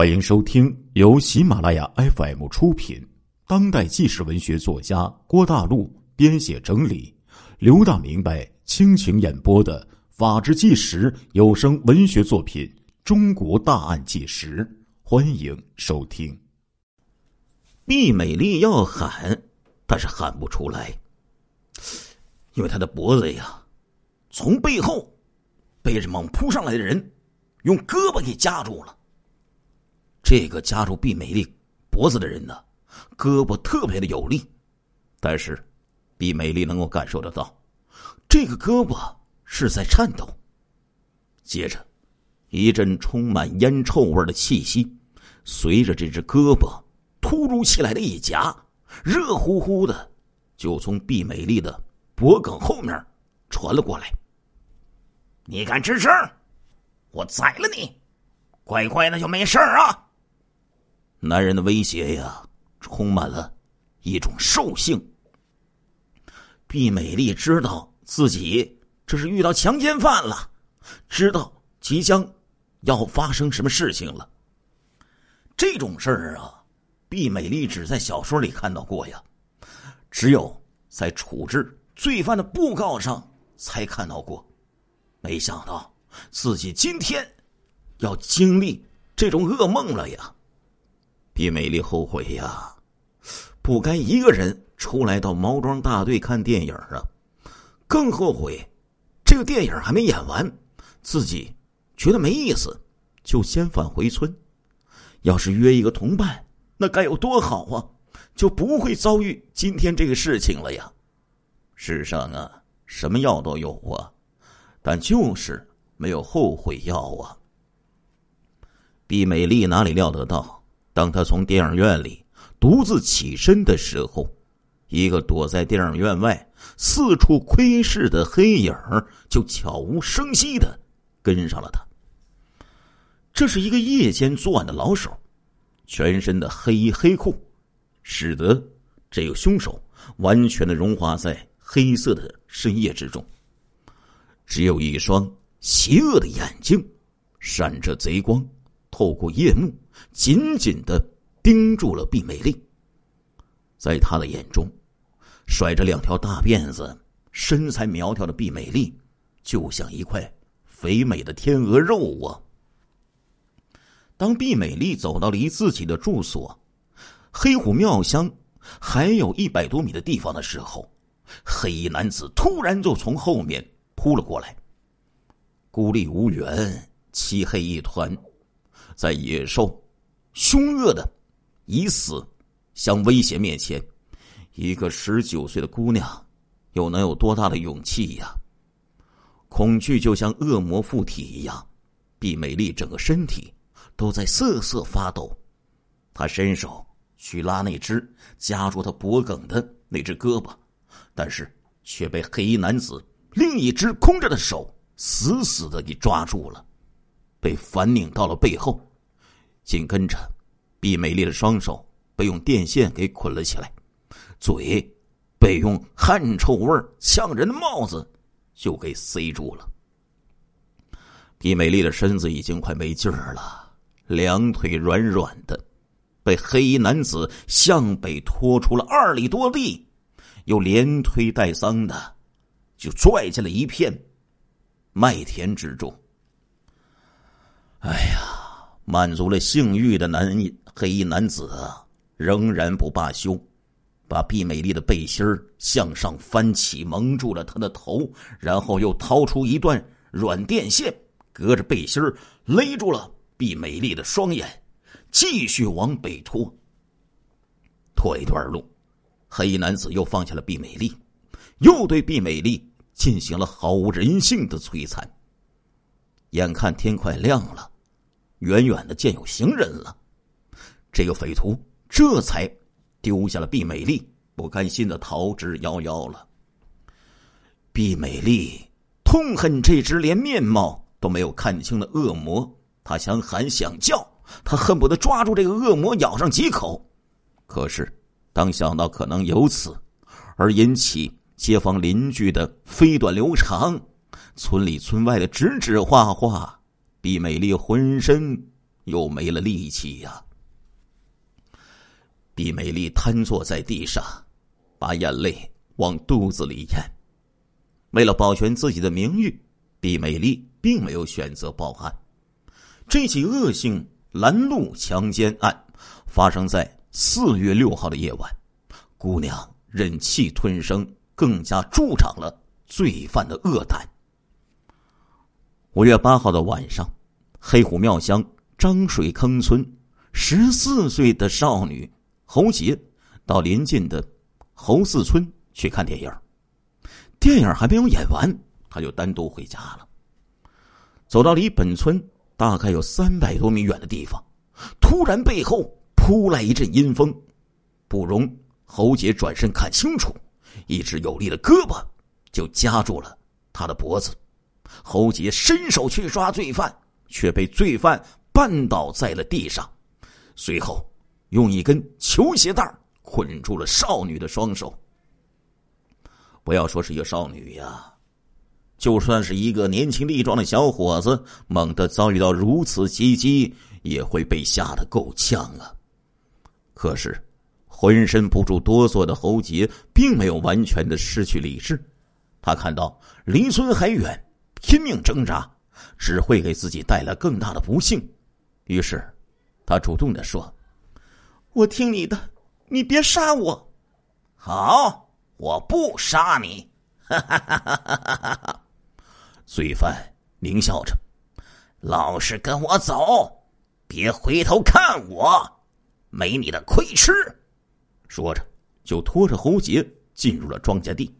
欢迎收听由喜马拉雅 FM 出品、当代纪实文学作家郭大陆编写整理、刘大明白倾情演播的《法制纪实》有声文学作品《中国大案纪实》，欢迎收听。毕美丽要喊，但是喊不出来，因为她的脖子呀，从背后被这猛扑上来的人用胳膊给夹住了。这个夹住毕美丽脖子的人呢，胳膊特别的有力，但是毕美丽能够感受得到，这个胳膊是在颤抖。接着，一阵充满烟臭味的气息，随着这只胳膊突如其来的一夹，热乎乎的就从毕美丽的脖颈后面传了过来。你敢吱声，我宰了你！乖乖的就没事啊！男人的威胁呀，充满了一种兽性。毕美丽知道自己这是遇到强奸犯了，知道即将要发生什么事情了。这种事儿啊，毕美丽只在小说里看到过呀，只有在处置罪犯的布告上才看到过。没想到自己今天要经历这种噩梦了呀！毕美丽后悔呀，不该一个人出来到毛庄大队看电影啊！更后悔，这个电影还没演完，自己觉得没意思，就先返回村。要是约一个同伴，那该有多好啊！就不会遭遇今天这个事情了呀。世上啊，什么药都有啊，但就是没有后悔药啊。毕美丽哪里料得到？当他从电影院里独自起身的时候，一个躲在电影院外四处窥视的黑影就悄无声息的跟上了他。这是一个夜间作案的老手，全身的黑衣黑裤，使得这个凶手完全的融化在黑色的深夜之中。只有一双邪恶的眼睛，闪着贼光。透过夜幕，紧紧的盯住了毕美丽。在他的眼中，甩着两条大辫子、身材苗条的毕美丽，就像一块肥美的天鹅肉啊！当毕美丽走到离自己的住所黑虎庙乡还有一百多米的地方的时候，黑衣男子突然就从后面扑了过来。孤立无援，漆黑一团。在野兽、凶恶的以死相威胁面前，一个十九岁的姑娘又能有多大的勇气呀？恐惧就像恶魔附体一样，毕美丽整个身体都在瑟瑟发抖。她伸手去拉那只夹住她脖颈的那只胳膊，但是却被黑衣男子另一只空着的手死死的给抓住了，被反拧到了背后。紧跟着，毕美丽的双手被用电线给捆了起来，嘴被用汗臭味呛人的帽子就给塞住了。毕美丽的身子已经快没劲儿了，两腿软软的，被黑衣男子向北拖出了二里多地，又连推带搡的，就拽进了一片麦田之中。哎呀！满足了性欲的男黑衣男子仍然不罢休，把毕美丽的背心向上翻起，蒙住了她的头，然后又掏出一段软电线，隔着背心勒住了毕美丽的双眼，继续往北拖。拖一段路，黑衣男子又放下了毕美丽，又对毕美丽进行了毫无人性的摧残。眼看天快亮了。远远的见有行人了，这个匪徒这才丢下了毕美丽，不甘心的逃之夭夭了。毕美丽痛恨这只连面貌都没有看清的恶魔，她想喊想叫，她恨不得抓住这个恶魔咬上几口。可是，当想到可能由此而引起街坊邻居的飞短流长，村里村外的指指画画。毕美丽浑身又没了力气呀。毕美丽瘫坐在地上，把眼泪往肚子里咽。为了保全自己的名誉，毕美丽并没有选择报案。这起恶性拦路强奸案发生在四月六号的夜晚，姑娘忍气吞声，更加助长了罪犯的恶胆。五月八号的晚上，黑虎庙乡张水坑村十四岁的少女。侯杰到邻近的侯四村去看电影，电影还没有演完，他就单独回家了。走到离本村大概有三百多米远的地方，突然背后扑来一阵阴风，不容侯杰转身看清楚，一只有力的胳膊就夹住了他的脖子。侯杰伸手去抓罪犯，却被罪犯绊倒在了地上，随后。用一根球鞋带捆住了少女的双手。不要说是一个少女呀，就算是一个年轻力壮的小伙子，猛地遭遇到如此袭击，也会被吓得够呛啊。可是，浑身不住哆嗦的侯杰并没有完全的失去理智。他看到离村还远，拼命挣扎只会给自己带来更大的不幸，于是，他主动的说。我听你的，你别杀我。好，我不杀你。哈哈哈哈哈哈！罪犯狞笑着，老实跟我走，别回头看我，没你的亏吃。说着，就拖着喉结进入了庄稼地。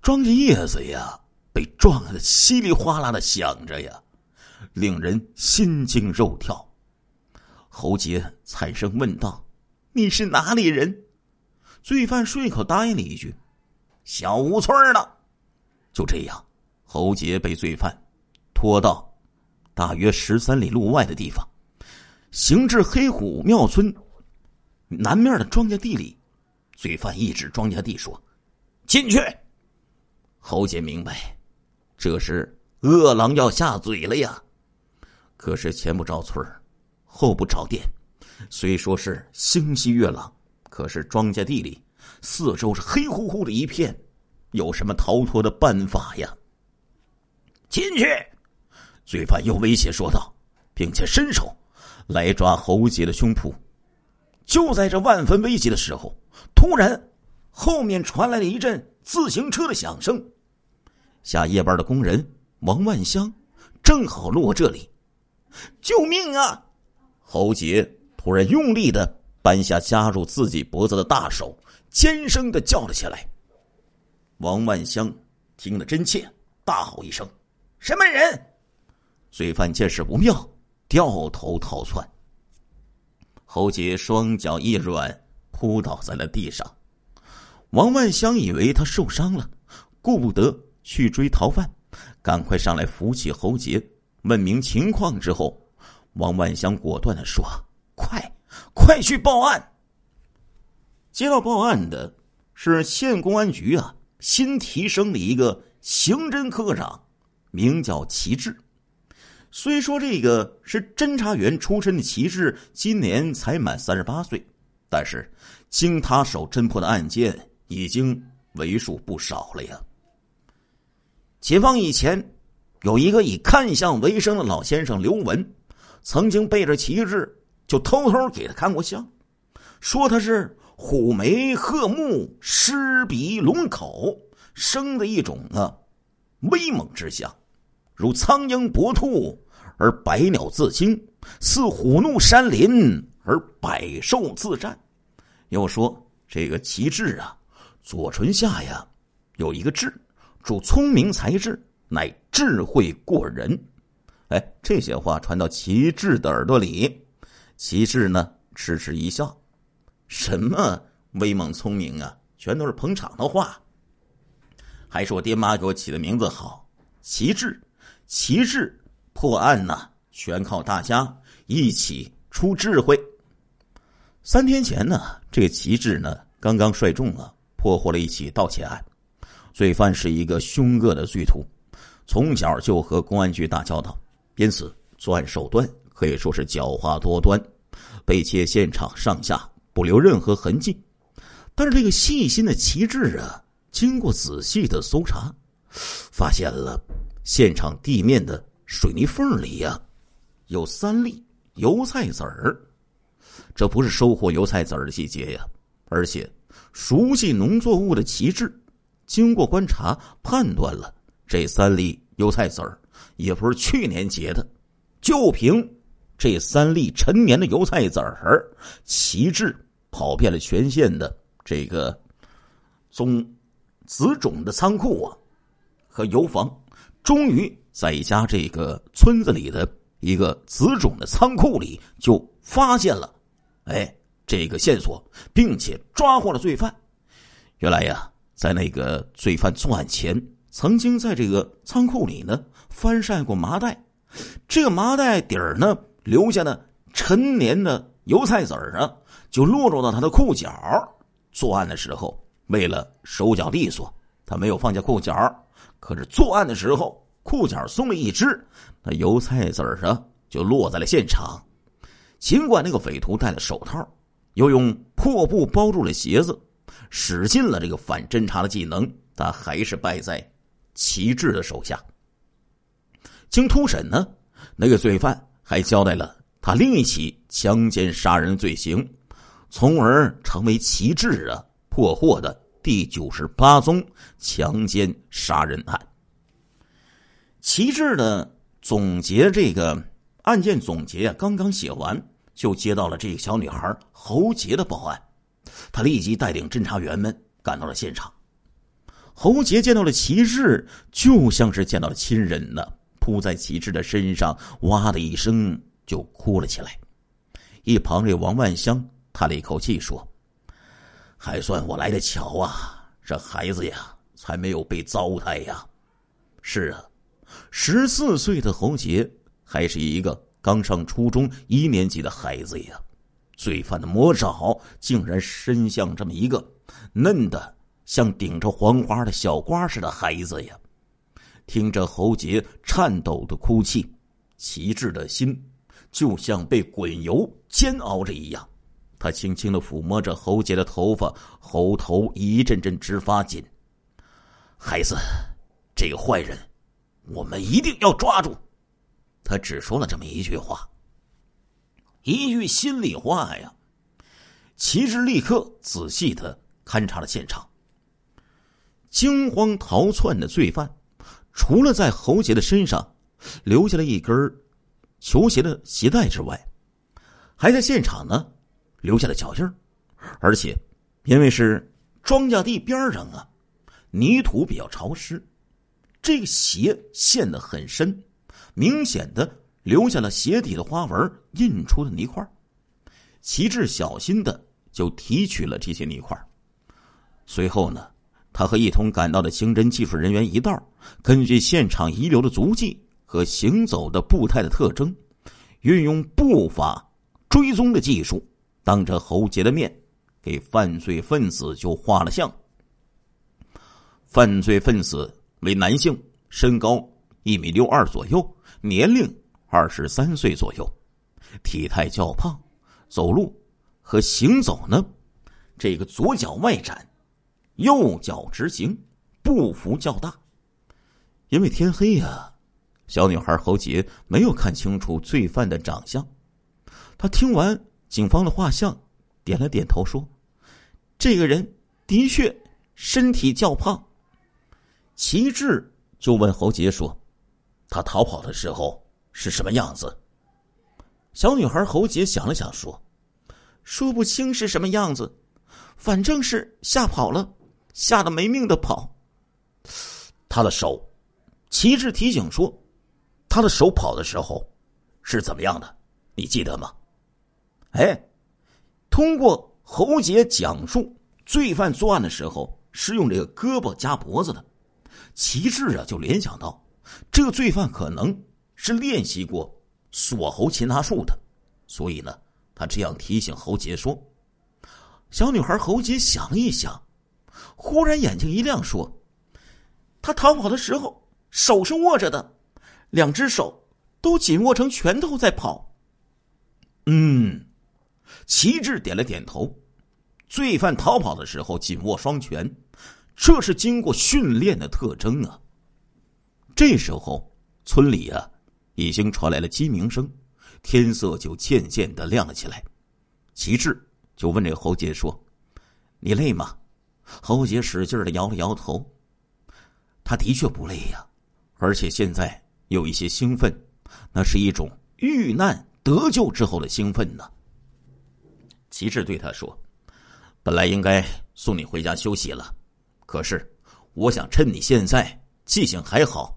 庄稼叶子呀，被撞得稀里哗啦的响着呀，令人心惊肉跳。侯杰惨声问道：“你是哪里人？”罪犯顺口答应了一句：“小吴村的。”就这样，侯杰被罪犯拖到大约十三里路外的地方，行至黑虎庙村南面的庄稼地里。罪犯一指庄稼地说：“进去。”侯杰明白，这时饿狼要下嘴了呀。可是前不着村。后不着店，虽说是星稀月朗，可是庄稼地里四周是黑乎乎的一片，有什么逃脱的办法呀？进去！罪犯又威胁说道，并且伸手来抓侯杰的胸脯。就在这万分危急的时候，突然后面传来了一阵自行车的响声。下夜班的工人王万香正好路过这里，救命啊！侯杰突然用力的扳下夹住自己脖子的大手，尖声的叫了起来。王万香听得真切，大吼一声：“什么人？”罪犯见势不妙，掉头逃窜。侯杰双脚一软，扑倒在了地上。王万香以为他受伤了，顾不得去追逃犯，赶快上来扶起侯杰，问明情况之后。王万香果断的说：“快，快去报案！”接到报案的是县公安局啊，新提升的一个刑侦科长，名叫齐志。虽说这个是侦查员出身的齐志，今年才满三十八岁，但是经他手侦破的案件已经为数不少了呀。解放以前，有一个以看相为生的老先生刘文。曾经背着旗帜，就偷偷给他看过相，说他是虎眉鹤目、狮鼻龙口生的一种啊威猛之相，如苍鹰搏兔而百鸟自惊，似虎怒山林而百兽自战。又说这个旗帜啊，左唇下呀有一个痣，主聪明才智，乃智慧过人。哎，这些话传到齐志的耳朵里，齐志呢痴痴一笑：“什么威猛聪明啊，全都是捧场的话。还是我爹妈给我起的名字好，齐志。齐志破案呢，全靠大家一起出智慧。三天前呢，这个齐志呢刚刚率众啊破获了一起盗窃案，罪犯是一个凶恶的罪徒，从小就和公安局打交道。因此，作案手段可以说是狡猾多端，被窃现场上下不留任何痕迹。但是这个细心的旗帜啊，经过仔细的搜查，发现了现场地面的水泥缝里呀，有三粒油菜籽儿。这不是收获油菜籽儿的细节呀，而且熟悉农作物的旗帜，经过观察判断了这三粒油菜籽儿也不是去年结的，就凭这三粒陈年的油菜籽儿，旗帜跑遍了全县的这个种子种的仓库啊和油房，终于在一家这个村子里的一个子种的仓库里就发现了。哎，这个线索，并且抓获了罪犯。原来呀，在那个罪犯作案前，曾经在这个仓库里呢翻晒过麻袋，这个麻袋底儿呢留下的陈年的油菜籽儿啊，就落入到他的裤脚。作案的时候，为了手脚利索，他没有放下裤脚。可是作案的时候，裤脚松了一只，那油菜籽儿啊就落在了现场。尽管那个匪徒戴了手套，又用破布包住了鞋子，使尽了这个反侦查的技能，他还是败在旗帜的手下。经突审呢，那个罪犯还交代了他另一起强奸杀人罪行，从而成为旗帜啊破获的第九十八宗强奸杀人案。旗帜的总结这个。案件总结啊，刚刚写完，就接到了这个小女孩侯杰的报案。他立即带领侦查员们赶到了现场。侯杰见到了旗帜，就像是见到了亲人呢，扑在旗帜的身上，哇的一声就哭了起来。一旁这王万香叹了一口气说：“还算我来的巧啊，这孩子呀，才没有被糟蹋呀。”是啊，十四岁的侯杰。还是一个刚上初中一年级的孩子呀，罪犯的魔爪竟然伸向这么一个嫩的像顶着黄花的小瓜似的孩子呀！听着侯杰颤抖的哭泣，旗帜的心就像被滚油煎熬着一样。他轻轻的抚摸着侯杰的头发，喉头一阵阵直发紧。孩子，这个坏人，我们一定要抓住。他只说了这么一句话，一句心里话呀。齐志立刻仔细的勘察了现场。惊慌逃窜的罪犯，除了在侯杰的身上留下了一根球鞋的鞋带之外，还在现场呢留下了脚印而且，因为是庄稼地边上啊，泥土比较潮湿，这个鞋陷得很深。明显的留下了鞋底的花纹印出的泥块，齐志小心的就提取了这些泥块。随后呢，他和一同赶到的刑侦技术人员一道，根据现场遗留的足迹和行走的步态的特征，运用步法追踪的技术，当着侯杰的面，给犯罪分子就画了像。犯罪分子为男性，身高一米六二左右。年龄二十三岁左右，体态较胖，走路和行走呢，这个左脚外展，右脚直行，步幅较大。因为天黑呀，小女孩侯杰没有看清楚罪犯的长相。他听完警方的画像，点了点头说：“这个人的确身体较胖。”旗帜就问侯杰说。他逃跑的时候是什么样子？小女孩侯杰想了想说：“说不清是什么样子，反正是吓跑了，吓得没命的跑。”他的手，旗帜提醒说：“他的手跑的时候是怎么样的？你记得吗？”哎，通过侯杰讲述，罪犯作案的时候是用这个胳膊夹脖子的，旗帜啊就联想到。这个罪犯可能是练习过锁喉擒拿术的，所以呢，他这样提醒侯杰说：“小女孩侯杰想了一想，忽然眼睛一亮，说：‘他逃跑的时候手是握着的，两只手都紧握成拳头在跑，嗯，旗帜点了点头。罪犯逃跑的时候紧握双拳，这是经过训练的特征啊。这时候，村里啊已经传来了鸡鸣声，天色就渐渐的亮了起来。旗帜就问这侯杰说：“你累吗？”侯杰使劲的摇了摇头。他的确不累呀，而且现在有一些兴奋，那是一种遇难得救之后的兴奋呢。旗帜对他说。本来应该送你回家休息了，可是我想趁你现在记性还好，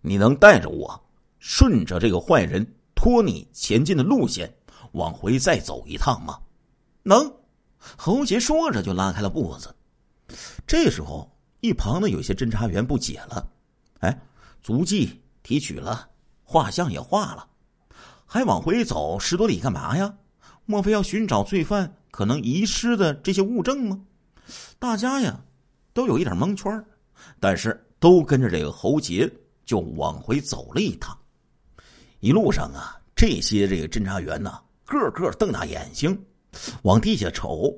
你能带着我顺着这个坏人托你前进的路线往回再走一趟吗？能。侯杰说着就拉开了步子。这时候，一旁的有些侦查员不解了：“哎，足迹提取了，画像也画了，还往回走十多里干嘛呀？莫非要寻找罪犯？”可能遗失的这些物证吗？大家呀，都有一点蒙圈但是都跟着这个侯杰就往回走了一趟。一路上啊，这些这个侦查员呢，个个瞪大眼睛往地下瞅，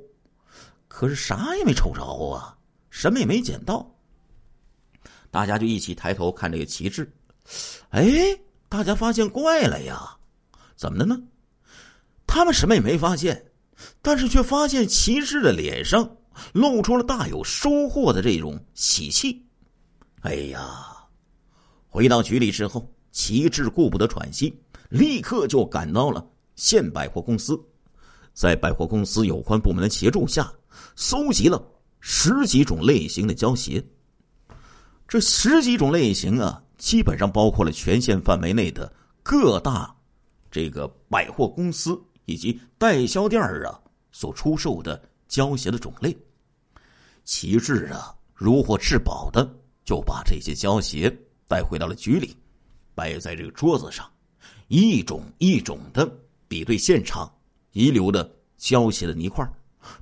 可是啥也没瞅着啊，什么也没捡到。大家就一起抬头看这个旗帜，哎，大家发现怪了呀，怎么的呢？他们什么也没发现。但是却发现骑士的脸上露出了大有收获的这种喜气。哎呀！回到局里之后，旗帜顾不得喘息，立刻就赶到了县百货公司。在百货公司有关部门的协助下，搜集了十几种类型的胶鞋。这十几种类型啊，基本上包括了全县范围内的各大这个百货公司。以及代销店啊所出售的胶鞋的种类，旗帜啊如获至宝的就把这些胶鞋带回到了局里，摆在这个桌子上，一种一种的比对现场遗留的胶鞋的泥块，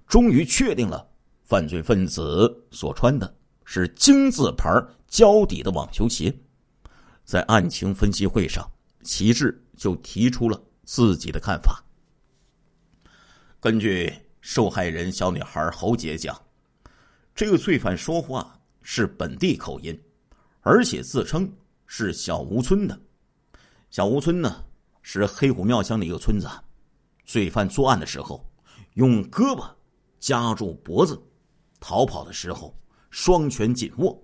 终于确定了犯罪分子所穿的是金字牌胶底的网球鞋。在案情分析会上，旗帜就提出了自己的看法。根据受害人小女孩侯杰讲，这个罪犯说话是本地口音，而且自称是小吴村的。小吴村呢是黑虎庙乡的一个村子。罪犯作案的时候用胳膊夹住脖子，逃跑的时候双拳紧握。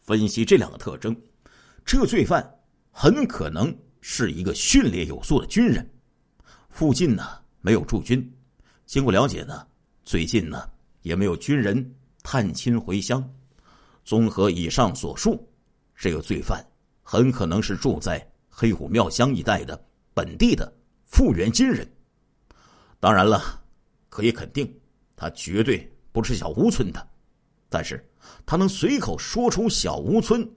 分析这两个特征，这个罪犯很可能是一个训练有素的军人。附近呢没有驻军。经过了解呢，最近呢也没有军人探亲回乡。综合以上所述，这个罪犯很可能是住在黑虎庙乡一带的本地的复原金人。当然了，可以肯定，他绝对不是小吴村的。但是，他能随口说出小吴村，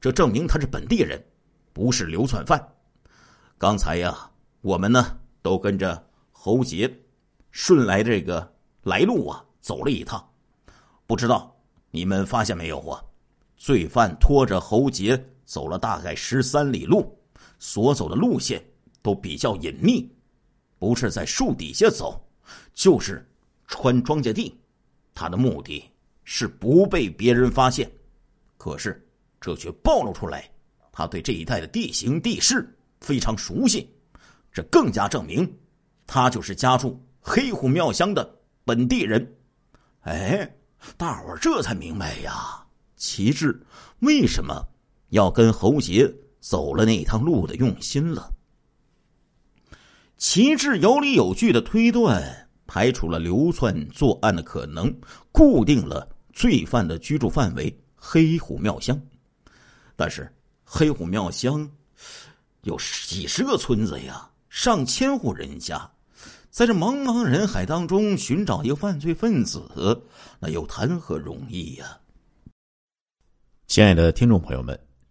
这证明他是本地人，不是流窜犯。刚才呀，我们呢都跟着侯杰。顺来这个来路啊，走了一趟，不知道你们发现没有啊？罪犯拖着侯杰走了大概十三里路，所走的路线都比较隐秘，不是在树底下走，就是穿庄稼地。他的目的是不被别人发现，可是这却暴露出来，他对这一带的地形地势非常熟悉，这更加证明他就是家住。黑虎庙乡的本地人，哎，大伙儿这才明白呀，旗帜为什么要跟侯杰走了那趟路的用心了。旗帜有理有据的推断，排除了流窜作案的可能，固定了罪犯的居住范围——黑虎庙乡。但是，黑虎庙乡有几十个村子呀，上千户人家。在这茫茫人海当中寻找一个犯罪分子，那又谈何容易呀！亲爱的听众朋友们，